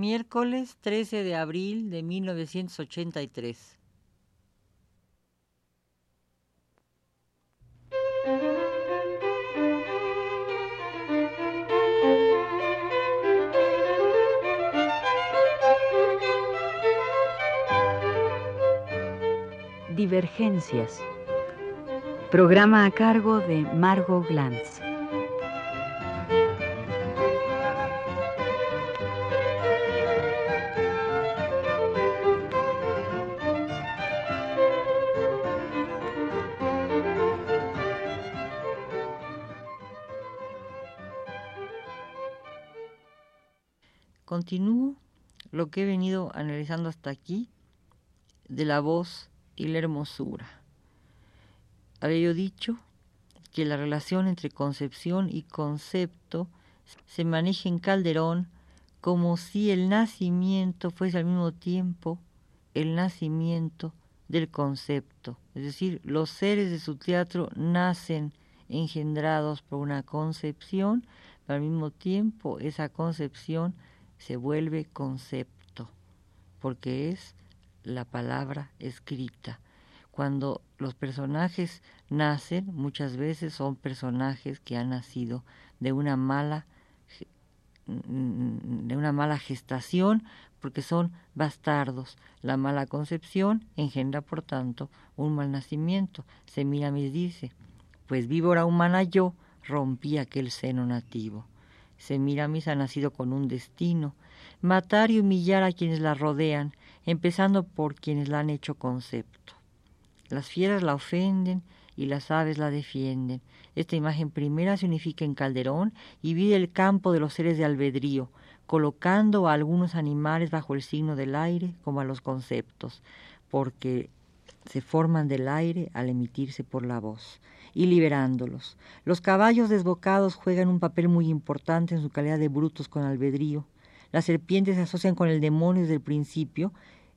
Miércoles 13 de abril de 1983. Divergencias. Programa a cargo de Margot Glantz. Continúo lo que he venido analizando hasta aquí de la voz y la hermosura. Había yo dicho que la relación entre concepción y concepto se maneja en Calderón como si el nacimiento fuese al mismo tiempo el nacimiento del concepto. Es decir, los seres de su teatro nacen engendrados por una concepción, pero al mismo tiempo esa concepción se vuelve concepto, porque es la palabra escrita. Cuando los personajes nacen, muchas veces son personajes que han nacido de una mala de una mala gestación porque son bastardos. La mala concepción engendra, por tanto, un mal nacimiento. Semiramis dice, pues víbora humana yo rompí aquel seno nativo. Semiramis ha nacido con un destino, matar y humillar a quienes la rodean, empezando por quienes la han hecho concepto. Las fieras la ofenden y las aves la defienden. Esta imagen primera se unifica en Calderón y vive el campo de los seres de albedrío, colocando a algunos animales bajo el signo del aire como a los conceptos, porque se forman del aire al emitirse por la voz, y liberándolos. Los caballos desbocados juegan un papel muy importante en su calidad de brutos con albedrío, las serpientes se asocian con el demonio desde el principio,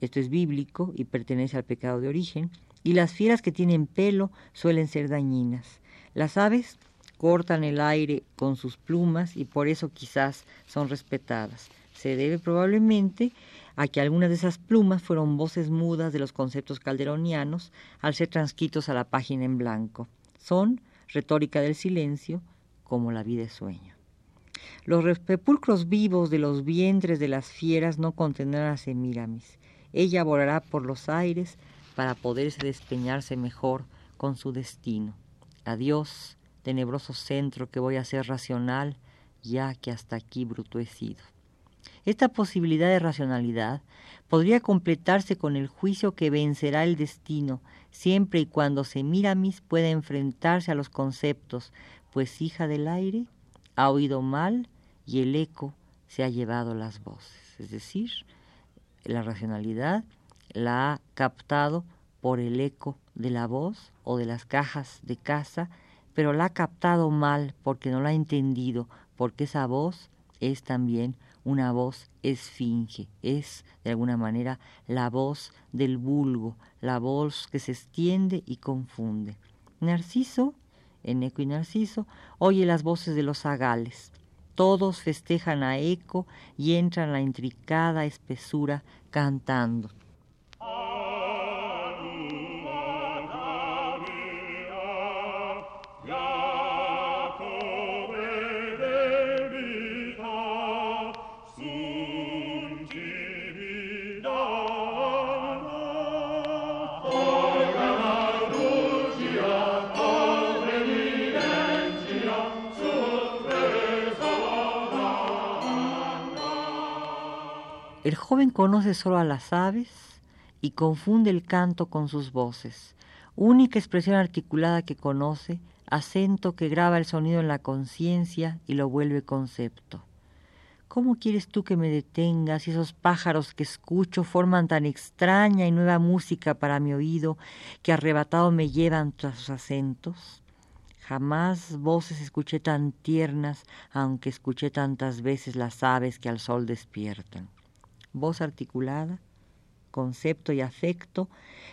esto es bíblico y pertenece al pecado de origen, y las fieras que tienen pelo suelen ser dañinas. Las aves cortan el aire con sus plumas y por eso quizás son respetadas. Se debe probablemente a que algunas de esas plumas fueron voces mudas de los conceptos calderonianos al ser transcritos a la página en blanco. Son retórica del silencio como la vida es sueño. Los sepulcros vivos de los vientres de las fieras no contendrán a Semiramis. Ella volará por los aires para poderse despeñarse mejor con su destino. Adiós, tenebroso centro que voy a ser racional, ya que hasta aquí bruto he sido. Esta posibilidad de racionalidad podría completarse con el juicio que vencerá el destino, siempre y cuando Semiramis pueda enfrentarse a los conceptos, pues hija del aire ha oído mal y el eco se ha llevado las voces. Es decir, la racionalidad la ha captado por el eco de la voz o de las cajas de casa, pero la ha captado mal porque no la ha entendido, porque esa voz es también una voz esfinge, es de alguna manera la voz del vulgo, la voz que se extiende y confunde. Narciso en Eco y Narciso, oye las voces de los agales. Todos festejan a Eco y entran a la intricada espesura cantando. El joven conoce solo a las aves y confunde el canto con sus voces, única expresión articulada que conoce, acento que graba el sonido en la conciencia y lo vuelve concepto. ¿Cómo quieres tú que me detengas si esos pájaros que escucho forman tan extraña y nueva música para mi oído que arrebatado me llevan tras sus acentos? Jamás voces escuché tan tiernas, aunque escuché tantas veces las aves que al sol despiertan voz articulada, concepto y afecto,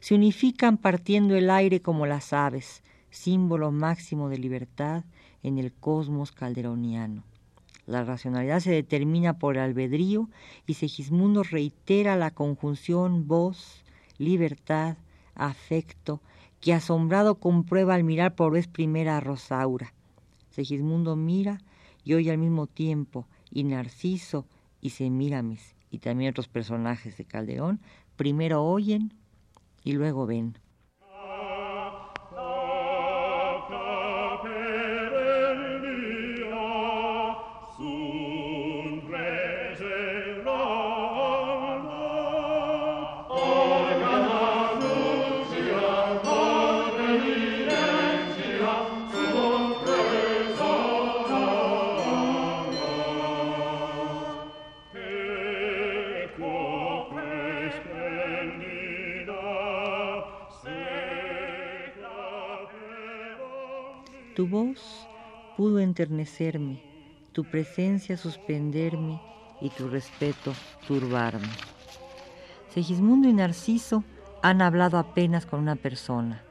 se unifican partiendo el aire como las aves, símbolo máximo de libertad en el cosmos calderoniano. La racionalidad se determina por el albedrío y Segismundo reitera la conjunción voz, libertad, afecto, que asombrado comprueba al mirar por vez primera a Rosaura. Segismundo mira y oye al mismo tiempo, y Narciso y Semíramis y también otros personajes de Calderón, primero oyen y luego ven. Tu voz pudo enternecerme, tu presencia suspenderme y tu respeto turbarme. Segismundo y Narciso han hablado apenas con una persona,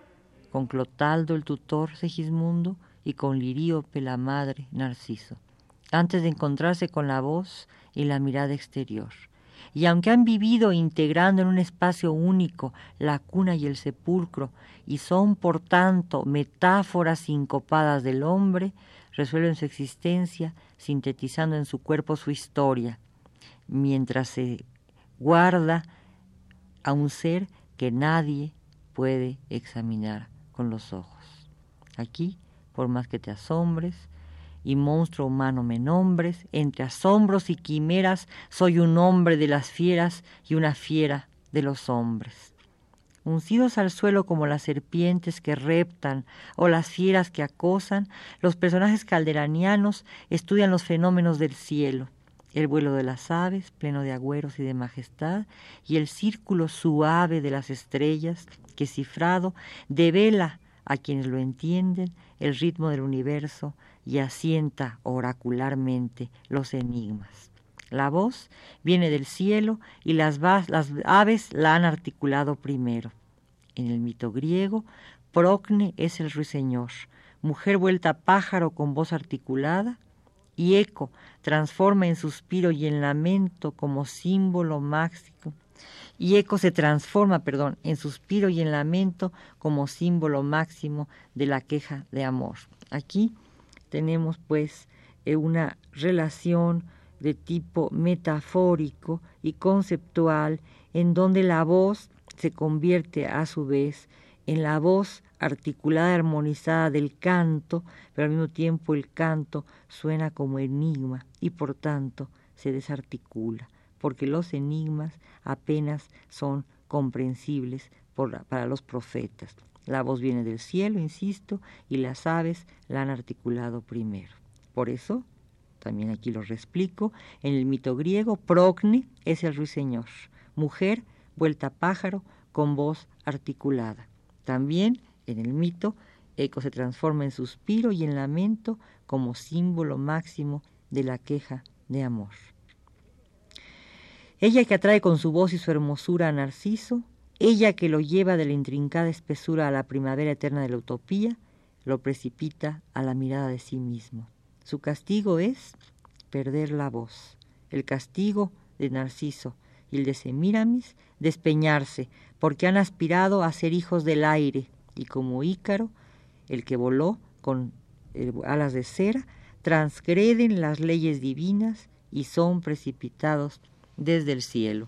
con Clotaldo el tutor Segismundo y con Liríope la madre Narciso, antes de encontrarse con la voz y la mirada exterior y aunque han vivido integrando en un espacio único la cuna y el sepulcro, y son por tanto metáforas sincopadas del hombre, resuelven su existencia sintetizando en su cuerpo su historia, mientras se guarda a un ser que nadie puede examinar con los ojos. Aquí, por más que te asombres, y monstruo humano me nombres, entre asombros y quimeras soy un hombre de las fieras y una fiera de los hombres. Uncidos al suelo como las serpientes que reptan o las fieras que acosan, los personajes calderanianos estudian los fenómenos del cielo, el vuelo de las aves, pleno de agüeros y de majestad, y el círculo suave de las estrellas, que cifrado devela a quienes lo entienden el ritmo del universo y asienta oracularmente los enigmas. La voz viene del cielo y las, las aves la han articulado primero. En el mito griego, Procne es el ruiseñor, mujer vuelta pájaro con voz articulada, y eco transforma en suspiro y en lamento como símbolo máximo y eco se transforma, perdón, en suspiro y en lamento como símbolo máximo de la queja de amor. Aquí tenemos pues eh, una relación de tipo metafórico y conceptual en donde la voz se convierte a su vez en la voz articulada armonizada del canto, pero al mismo tiempo el canto suena como enigma y por tanto se desarticula porque los enigmas apenas son comprensibles para los profetas. La voz viene del cielo, insisto, y las aves la han articulado primero. Por eso, también aquí lo reexplico, en el mito griego, Procne es el ruiseñor, mujer vuelta pájaro con voz articulada. También en el mito, Eco se transforma en suspiro y en lamento como símbolo máximo de la queja de amor. Ella que atrae con su voz y su hermosura a Narciso, ella que lo lleva de la intrincada espesura a la primavera eterna de la utopía, lo precipita a la mirada de sí mismo. Su castigo es perder la voz. El castigo de Narciso y el de Semíramis, despeñarse, porque han aspirado a ser hijos del aire, y como Ícaro, el que voló con alas de cera, transgreden las leyes divinas y son precipitados desde el cielo.